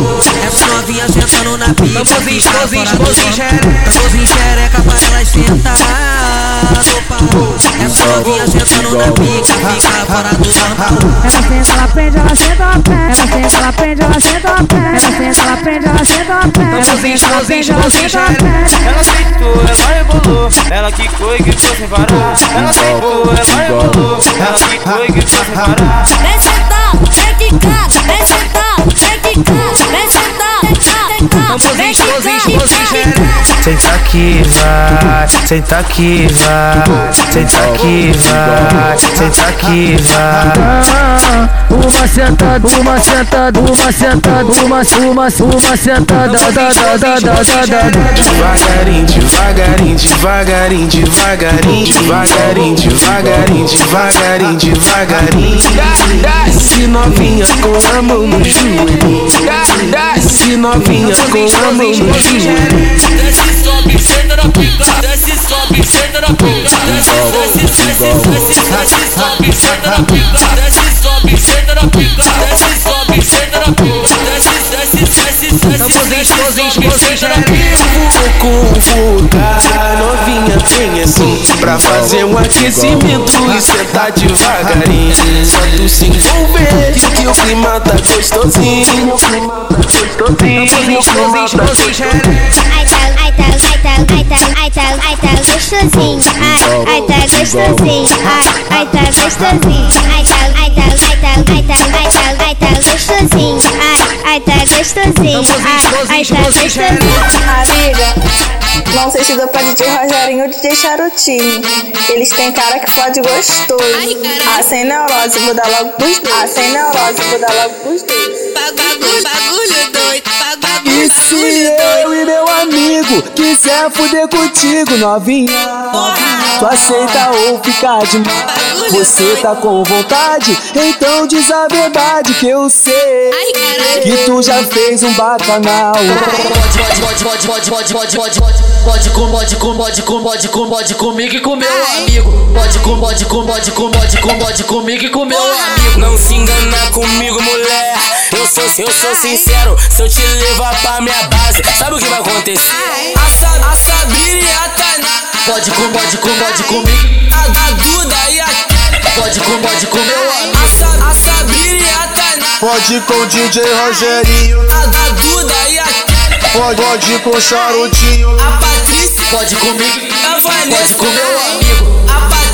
no pau Essa novinha sentando na pica Tamborzinho, tamborzinho, tamborzinho xereca Tamborzinho xereca pra elas sentar no pau Essa novinha sentando na pica Fica fora do normal Ela senta, ela prende, ela senta, ela pé. Ela senta, ela prende, ela senta, ela pé. Ela senta, ela prende, ela senta, ela prende, ela senta, ela pé. Ela sentou, ela rebolou, ela quicou e quicou sem parar. Ela sentou, ela rebolou, ela quicou e quicou sem parar. Vem sentar, vem quicar, vem sentar, vem Vem sentar, vem quicar, vem. Senta que vai, senta que vai, senta que vai, senta que vai. Uma sentada, uma sentada, uma sentada, uma, uma, uma sentada, da, da, da, da, da, da. Devagarinho, devagarinho, devagarinho, devagarinho, devagarinho, devagarinho, devagarinho, devagarinho. Desce novinha com a mão no joelho. Desce novinha com a mão no joelho. Desce, sobe, senta na pica. Desce, sobe, senta na pica. Desce, desce, desce, desce, desce, sobe, senta na pica. Desce, sobe, senta na pica. Desce, sobe, senta na pica. Desce, desce, desce, desce, desce, senta na pica. convocar novinha vem assim Pra fazer um aquecimento e sentar devagarinho. Só tu se envolver que o clima tá gostosinho. Gostosinho, o clima tá gostosinho Ai tá, ai tá, tá, ai tá, ai tá, ai tá gostosinho. Ai, ai tá gostosinho. Ai, ai tá gostosinho. Ai tá, ai tá, ai tá, ai tá, ai tá, ai tá gostosinho. Ai, tá gostosinho. Ai tá gostosinho. Amiga, não sei se deu pra DJ Rogerinho ou DJ Charutinho. Eles têm cara que fode gostoso. Ah, sem neurose, vou dar logo pros dois. Ah, sem neurose, vou dar logo pros dois. Bagulho, bagulho doido, E se eu e meu amigo quiser fuder contigo, novinha? Tu aceita ou fica de mal? Você tá com vontade? Então diz a verdade que eu sei que tu já fez um bacanal. Pode, pode, pode, pode, pode, pode, pode, pode com, pode com, pode com, pode com, pode comigo e com meu amigo. Pode com, pode com, pode com, pode com, pode comigo e com meu amigo. Não se engana comigo, mulher. Eu sou, eu sou sincero. Se eu te levar pra minha base, sabe o que vai acontecer? A, Sa a Sabrina e a Tainá. Pode com, pode com, pode comigo. A, a Duda e a Pode com, pode com meu amigo. A, Sa a Sabrina e a Tainá. Pode com DJ Rogerinho A, a Duda e a Pode, pode com Charutinho A Patrícia. Pode comigo. Vanessa. Pode com meu amigo.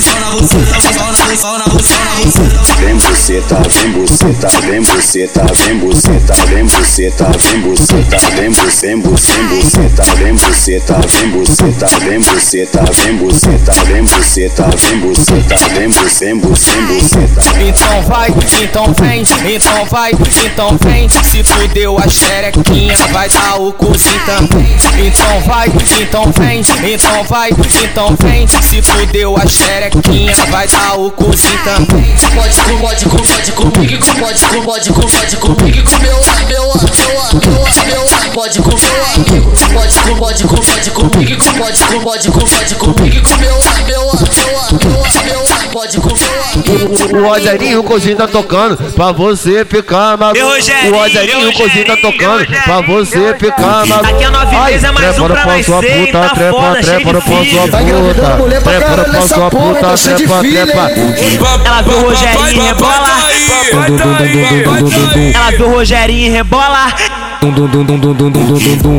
buceta, buceta. Vem buceta, vem buceta, vem buceta, vem buceta, vem buceta, vem buceta, vem bu- vem bu- vem buceta, vem buceta, vem buceta, vem buceta, vem buceta, vem buceta, vem buceta, vem bu- vem bu- vem buceta. Então vai, então vem, então vai, então vem. Se fudeu a xerequinha, vai dar o cozinho também. Então vai, então vem, então vai, então vem. Se fudeu a xerequinha, vai dar o também. Pode com, pode com, pode comigo com, pode com, pode com, pode comigo com meu, meu, Pode comer, pode comer, pode comer, pode comigo, pode comer, pode comer, pode comigo, meu, pode comer. O Rogerinho Cozinho tá tocando pra você ficar maluco. O Rogerinho Cozinho tá tocando pra você ficar maluco. Aqui é nove meses, é mais um pra nós seis, tá puta. Trepa, de filho. Tá engravidando mulher Trepa, Ela viu o Rogerinho rebola, ela viu o Rogerinho rebola,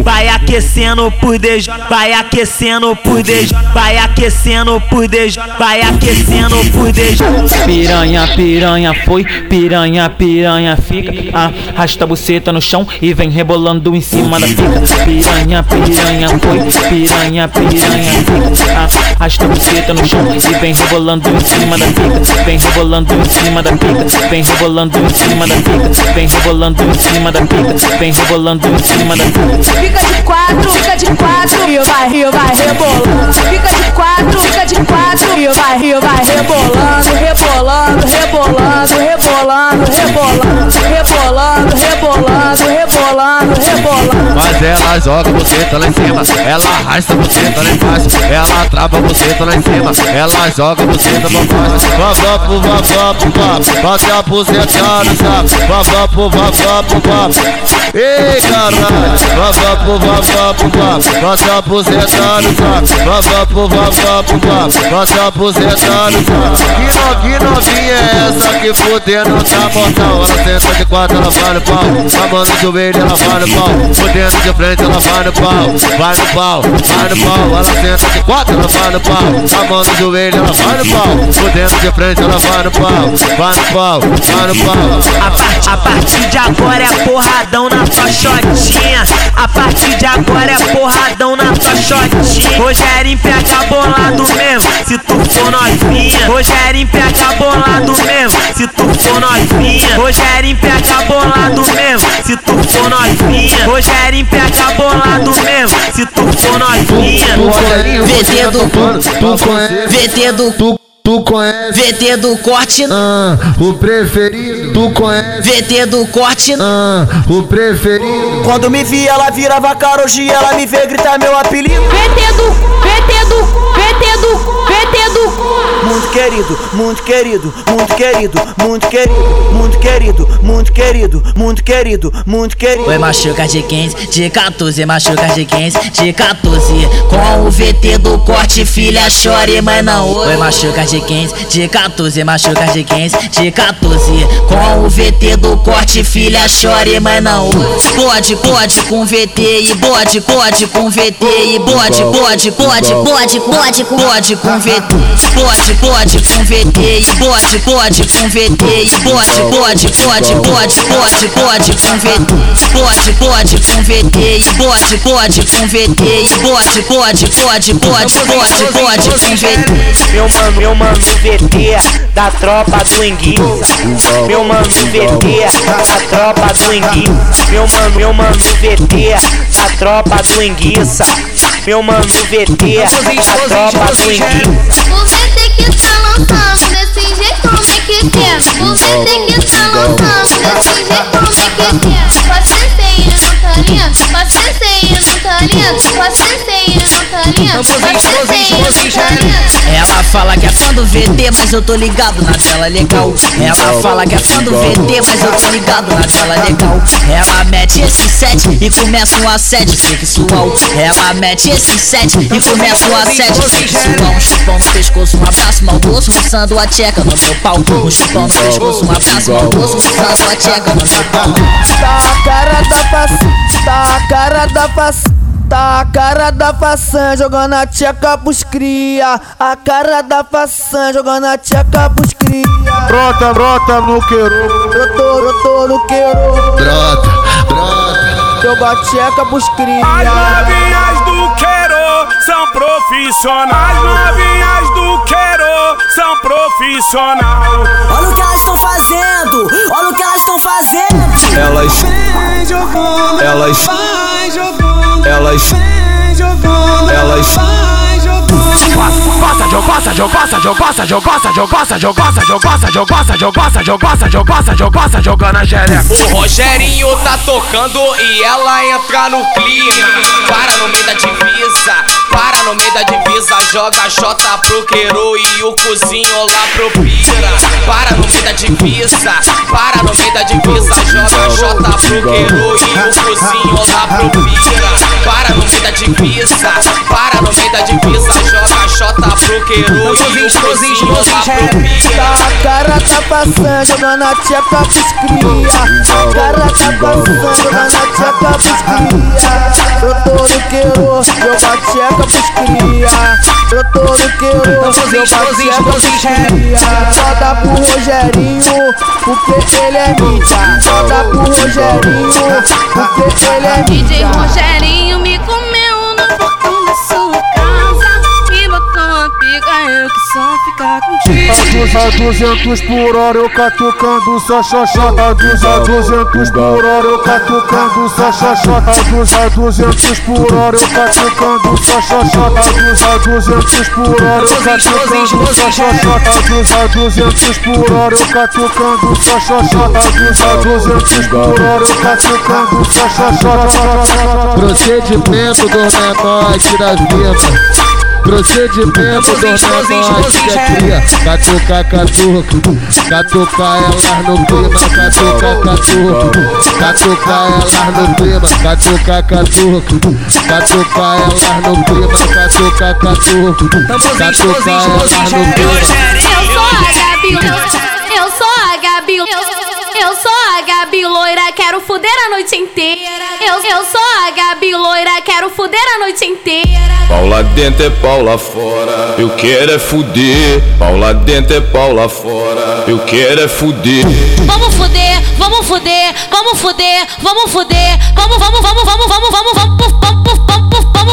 Vai aquecendo por DJ, vai aquecendo por DJ, vai aquecendo por DJ, vai aquecendo por DJ. Piranha, piranha foi, piranha, piranha fica. Arrasta a buceta no chão e vem rebolando em cima da pica. Piranha, piranha foi, piranha, piranha fica. Arrasta a buceta no chão e vem rebolando em cima da pica. Vem rebolando em cima da pica, vem rebolando em cima da pica, vem rebolando em cima da pica, vem rebolando rebolando em cima da fica. Fica de quatro, fica de quatro e vai, e vai rebolando. Fica de quatro, fica de quatro e vai, e vai rebolando, rebolando, rebolando, rebolando, rebolando, rebolando, rebolando, rebolando, rebolando. Mas ela joga você tá lá em cima, ela arrasta você tá lá embaixo, ela trava você tá lá em cima, ela joga você tá pra baixo. Vavapo, vavapo, vapo, vai se aposentar no sapo, vavapo, vavapo, vapo. Ei caralho, vavapo, vavapo, vapo, vai se aposentar no sapo, vavapo, vavapo, vapo, vai se aposentar no sapo. Que novinha, novinha é essa que fudendo tá mortal? Ela senta de quatro, ela vai no pau, a mão no joelho, ela vai no pau, fudendo de frente, ela vai no pau, vai no pau, vai no pau, ela senta de quatro, ela vai no pau, a mão no joelho, ela vai no pau, fudendo de frente, ela vai no pau, vai no pau, vai no pau. A, par- a partir de agora é porradão na tua A partir de agora é porradão na tua shotinha. Rogerinho pega bolado mesmo, se tu for novinha. Rogerinho pega bolado mesmo, se tu for novinha. Rogerinho pega bolado mesmo, se tu for novinha. Rogerinho pega bolado mesmo, se tu for novinha. VT do? VT do Tu, conhece? VT do corte Ah, o preferido. Tu conhece? VT do corte Ah, o preferido. Quando me vi, ela virava cara, hoje ela me vê gritar meu apelido. VT do, VT do, VT do, VT do. Muito querido, muito querido, muito querido, muito querido, muito querido, muito querido, muito querido, muito querido. Oi, machuca de 15, de 14, machuca de 15, de 14. Com o VT do corte, filha, chore, mas não oi. machuca de 15, de 14, machuca de 15, de 14. Com o VT do corte, filha, chore, mas não. Pode, pode com VT e bode, pode com VT e bode, pode, pode, pode, pode, pode com VT. Pode, pode com VT e bode, pode com VT e bode, pode, pode, pode, pode, pode com VT. Pode, pode com VT e bode, pode com VT e bode, pode, pode, pode, pode, pode com VT. Meu mano, meu mano VT da tropa do enguiça. Meu mano VT da tropa do enguiça. Meu mano, meu mano VT da tropa do enguiça. Meu mano VT da tropa do enguiça que tá lançando desse jeito? O VT que é que. Ela fala que é fã do VT, mas eu tô ligado na tela legal. Ela fala que é fã do VT, mas eu tô ligado na tela legal. Ela mete esse set e começa um assédio sexual. Ela mete esse set e começa um assédio sexual. Um chupão no pescoço, um abraço maldoso, roçando a tcheca no meu pau. Um no pescoço, um abraço no. Tá a cara da façanha, tá a cara da façanha. Tá a cara da façanha jogando a tcheca pros cria. A cara da façanha jogando a tcheca pros cria. Brota, brota no queiro. Eu tô, eu tô no queiro. Brota, brota. Joga a tcheca pros cria. As novinhas do Quero são profissionais. As novinhas são profissionais. Olha o que elas estão fazendo, olha o que elas estão fazendo. Elas, Vem jogando, elas, vai jogando, elas, vem jogando, elas. vai jogando. Passa, jogossa, jogossa, jogossa, jogossa, jogossa, jogossa, jogossa, jogossa, jogossa, jogossa, jogossa, jogossa, jogando a xereca. O Rogerinho tá tocando e ela entra no clima. Para no meio da divisa, para no meio da divisa. Joga xota pro queiro e o cozinho lá pro pira. Para no meio da divisa, para no meio da divisa. Joga xota pro queiro e o cozinho lá pro pira. Para no meio da divisa, para no meio da divisa. Joga xota pro queiro e o cozinho lá pro pira. Tá a cara da façanha jogando a tcheca pros cria. A cara da façanha jogando a tcheca pros cria. Eu tô no queiro, joga a pros cria. Eu tô no queiro, joga a tcheca pros cria. Só dá pro Rogerinho, porque ele é mídia. Só dá pro Rogerinho, porque ele é DJ mídia. Rogerinho me comeu no amiga, eu que só ficar contigo. A 200 por hora eu catucando só xoxota. A 200 por hora eu catucando só xoxota. A 200 por hora eu catucando só xoxota. A 200 por hora eu catucando só xoxota. A 200 por hora eu catucando só xoxota. A 200 por hora eu catucando só xoxota. Procedimento dos menores das vidas. Procedimento dona é cria. Catuca, catuca Catuca elas no clima Catuca, catuca. Catuca elas no clima Catuca, catuca. Catuca elas no clima Catuca, catuca. Catuca elas no clima Eu sou a Gabi Eu sou a Gabi eu sou a Gabi loira, quero fuder a noite inteira. Eu, eu sou a Gabi loira, quero fuder a noite inteira. Paula dentro é Paula fora. Eu quero é fuder. Paula dentro é Paula fora. Eu quero é fuder. Vamos fuder, vamos fuder, vamos fuder, vamos fuder. Vamos, vamos, vamos, vamos, vamos, vamos, vamos, vamos. vamos.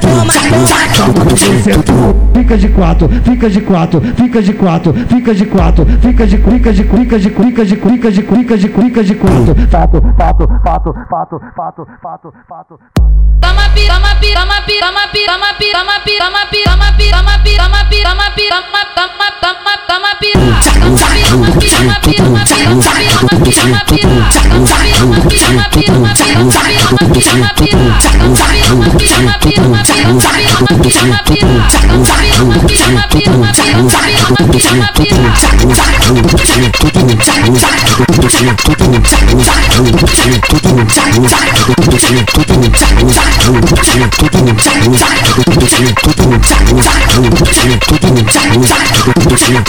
toma, Fica de quatro, fica de quatro, fica de quatro, fica de quatro, fica de quica de quica de quica de quica de quica de quica de quatro. Fato, fato, fato, fato, fato, fato, fato. Toma pi, toma pi, toma pi, toma pi, toma pi, toma pi, toma pi, toma pi, toma pi, toma pi, toma pi, toma toma toma toma pi. Toma pi, toma pi, toma pi, toma pi, toma pi, toma pi, toma pi, toma pi, toma pi, toma pi, toma pi, toma pi, toma pi, toma pi, toma pi, toma pi, toma pi,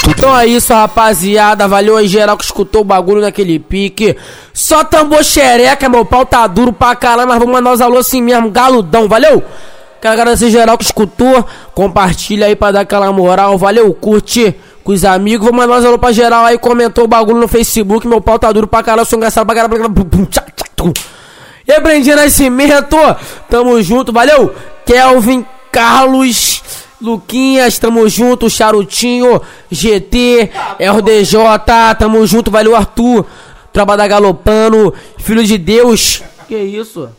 então é isso, rapaziada. Valeu em geral que escutou o bagulho naquele pique. Só tambor xereca, meu pau tá duro pra caralho, mas vamos mandar os alô assim mesmo. Galo galudão, valeu? Quero agradecer geral que escutou. Compartilha aí pra dar aquela moral, valeu? Curte com os amigos. Vou mandar os alô pra geral aí, comentou o bagulho no Facebook. Meu pau tá duro pra caralho, eu sou engraçado pra caralho. E aí, Nascimento, tamo junto, valeu? Kelvin, Carlos. Luquinhas, tamo junto, Charutinho, GT, RDJ, tamo junto, valeu Arthur, Tropa da Galopano, Filho de Deus, que isso?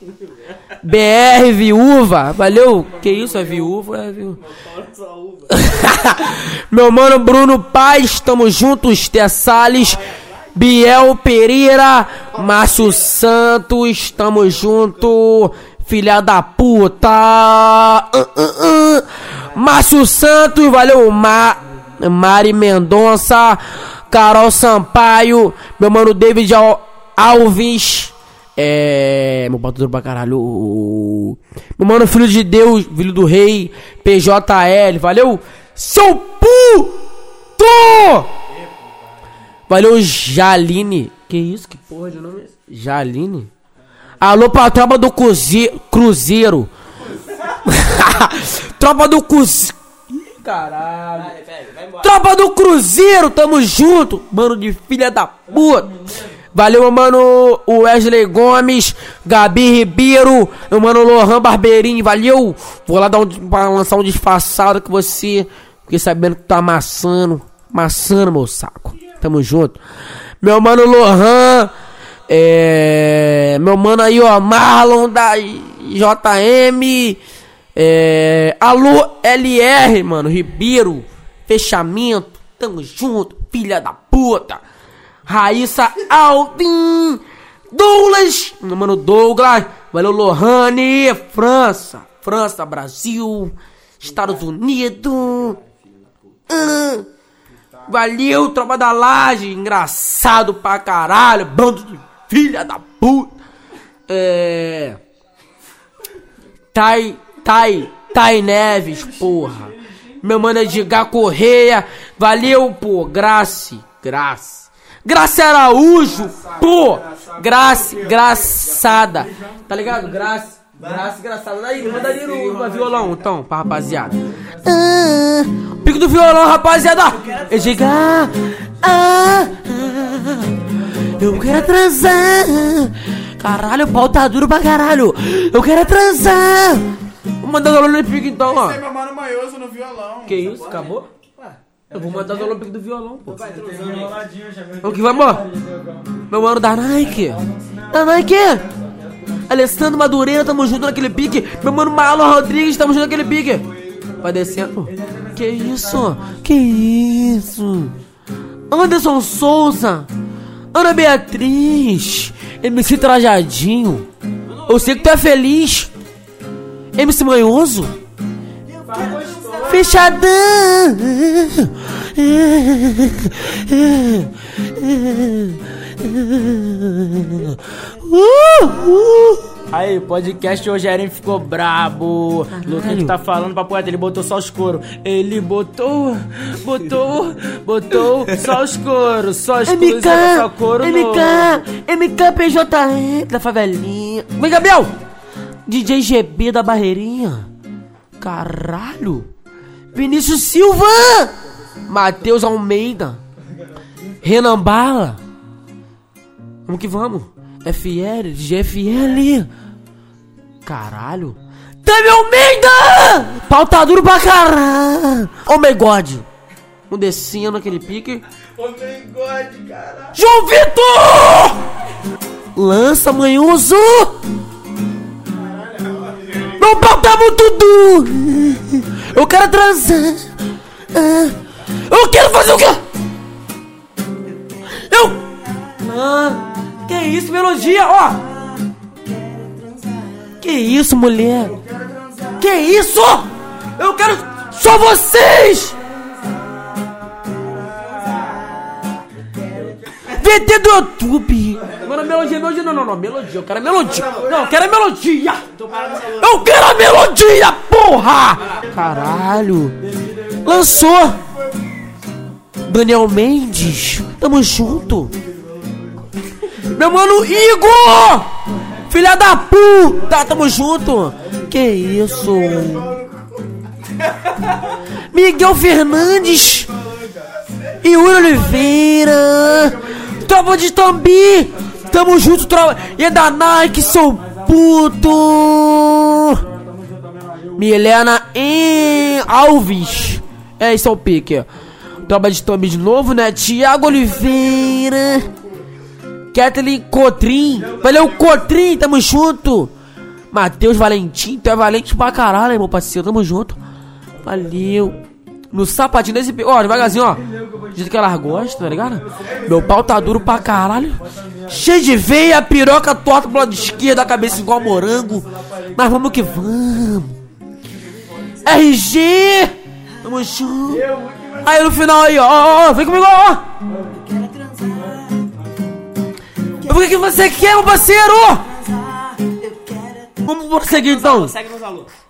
BR, viúva, valeu, que isso, é viúva, é viúva. Meu mano Bruno Paz, tamo juntos, Té Salles, Biel Pereira, Márcio Santos, tamo junto, filha da puta. Uh, uh, uh. Márcio Santos, valeu, Ma Mari Mendonça, Carol Sampaio, meu mano David Al Alves, é. Meu patrão pra caralho. Meu mano, filho de Deus, filho do rei, PJL, valeu, seu puto! Valeu, Jaline. Que isso? Que porra de nome é esse? Jaline? Alô pra tropa do Cruze Cruzeiro. tropa do Cruzeiro. Caralho. Tropa do Cruzeiro, tamo junto. Mano de filha da puta. Valeu, meu mano Wesley Gomes, Gabi Ribeiro, meu mano Lohan Barbeirinho, valeu. Vou lá dar um, pra lançar um disfarçado que você, fiquei sabendo que tá amassando, amassando meu saco. Tamo junto. Meu mano Lohan, é, meu mano aí, ó, Marlon da JM, É. Alô, LR, mano, Ribeiro. Fechamento. Tamo junto, filha da puta. Raíssa Alvin. Douglas. Meu mano Douglas. Valeu, Lohane. França. França, Brasil. Estados Unidos. Valeu, tropa da laje. Engraçado pra caralho. Bando de filha da puta. É. Tai, Tai, Tai Neves, porra. Meu mano Edgar Correia. Valeu, pô. Grace, Grace. Graça Araújo, pô. Grace, graçada. Tá ligado? Graça. Graça engraçada. Daí, manda ali no, no violão, então, pra rapaziada. Ah, pico do violão, rapaziada. Edgar. Ah, ah, eu quero transar. Caralho, o pau tá duro pra caralho. Eu quero transar. Vou mandar o violão no pico então, ó. Esse é meu mano maioso no violão. Que isso? Acabou? Eu vou mandar o violão no pico do violão, pô. O que vamos? Meu mano da Nike. Da Nike. Alessandro Madureira, tamo junto naquele pique. Meu mano Marlon Rodrigues, tamo junto naquele pique. Vai descendo. Que isso? Que isso? Anderson Souza. Ana Beatriz. MC Trajadinho. Eu sei que tu é feliz. MC Manhoso. Fechadão. Uh, uh. Aí, podcast Rogerinho ficou brabo. Luquinho que tá falando pra poeta, ele botou só os coros. Ele botou, botou, botou só os coros. Só os MK, só couro MK, MK PJR da favelinha. Vem, Gabriel! DJ GB da Barreirinha. Caralho! Vinícius Silva! Matheus Almeida. Renan Bala. Vamos que vamos. FL, GFL. Caralho. Teve Almeida! Pau tá duro pra caralho. Oh my god. Um descendo aquele pique. Oh my god, caralho. João Vitor! Lança, manhoso! Pau tá muito duro! Eu quero transar! Eu quero fazer o quê? Eu... Ah, que isso, melodia, ó! Que isso, mulher? Que isso? Eu quero só vocês! VT do YouTube! Mano, melodia, melodia, não, não, não, melodia, eu quero a melodia! Não, eu quero a melodia! Eu quero a melodia, porra! Caralho! Lançou! Daniel Mendes, tamo junto! Meu mano Igor! Filha da puta, tamo junto! Que isso? Miguel Fernandes! Yuri Oliveira! Tropa de Tambi! Tamo junto, tropa! E é da Nike, seu puto! Milena em Alves! É, esse é o pique. Tropa de Tambi de novo, né? Tiago Oliveira! Kathleen Cotrim! Valeu, Cotrim! Tamo junto! Matheus Valentim, tu é valente pra caralho, meu parceiro, tamo junto. Valeu. No sapatinho desse. Ó, devagarzinho, ó. Do que elas gostam, tá ligado? Meu pau tá duro pra caralho. Cheio de veia, piroca torta pro lado esquerdo, a cabeça igual morango. Mas vamos que vamos. RG! Tamo junto. Aí no final aí, ó, ó, ó, vem comigo, ó. O que, que você quer, meu parceiro? Vamos prosseguir então. Segue nos alunos.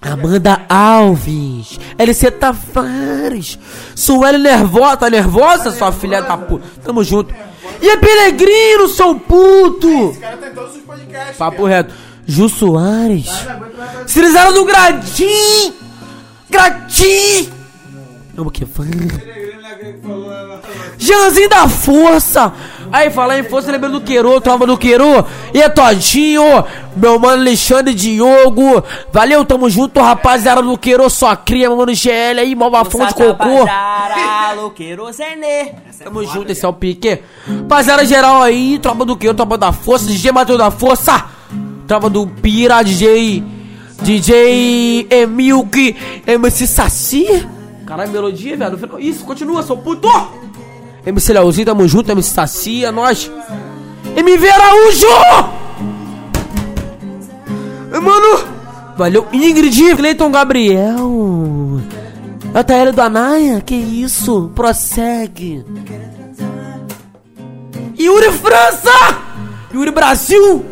Amanda Alves, LC Tavares, Sueli nervosa, tá nervosa, sua filha da puta? Tamo junto. E é Pelegrino, seu puto! Esse cara tá em todos os podcasts. Papo reto. Ju Soares. Cirizaram do Gradim! Gradim! Vamos que vamos. Janzinho da Força! Aí, falar em força, lembra do Queiro, tropa do Queiro. E é Todinho, meu mano Alexandre Diogo. Valeu, tamo junto, rapaziada do Queiro, só cria, meu mano GL aí, mó bafão de cocô. Tamo junto, esse é o pique. Rapaziada geral aí, tropa do Queiro, tropa da Força, DJ Matheus da Força. Tropa do Pira, DJ DJ Emilk, MC Saci. Caralho, melodia, velho. Isso, continua, seu puto! MC Leozinho, tamo junto, MC Saci, é nóis. MV Araújo! Mano, valeu. Ingrid, Cleiton Gabriel. JL do Anaia, que isso? Prossegue. Yuri França! Yuri Brasil!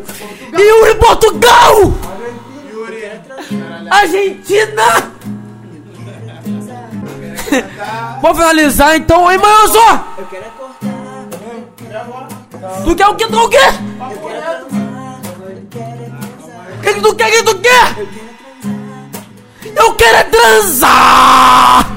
Yuri Portugal! Argentina! Vou finalizar então, hein, Manhoso? Tu quer o que? Tu quer o quê? O que tu quer? O que tu quer? Eu quero é transar!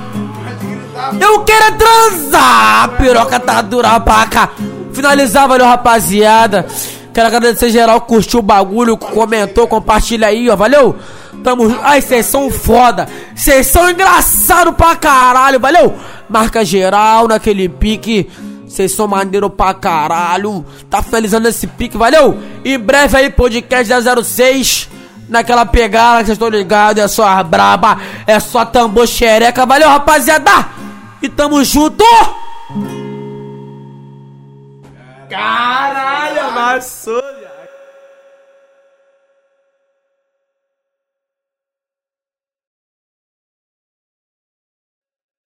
Eu quero é transar! A piroca tá dura pra cá. Finalizar, valeu, rapaziada. Quero agradecer geral curtiu o bagulho, comentou, compartilha aí, ó, valeu? Tamo junto. Ai, vocês são foda. Vocês são engraçado pra caralho, valeu? Marca geral naquele pique. Vocês são maneiro pra caralho. Tá finalizando esse pique, valeu? Em breve aí, podcast 006. Naquela pegada que vocês estão ligados. É só braba. É só tambor xereca. Valeu, rapaziada. E tamo junto. Caralho, amassou.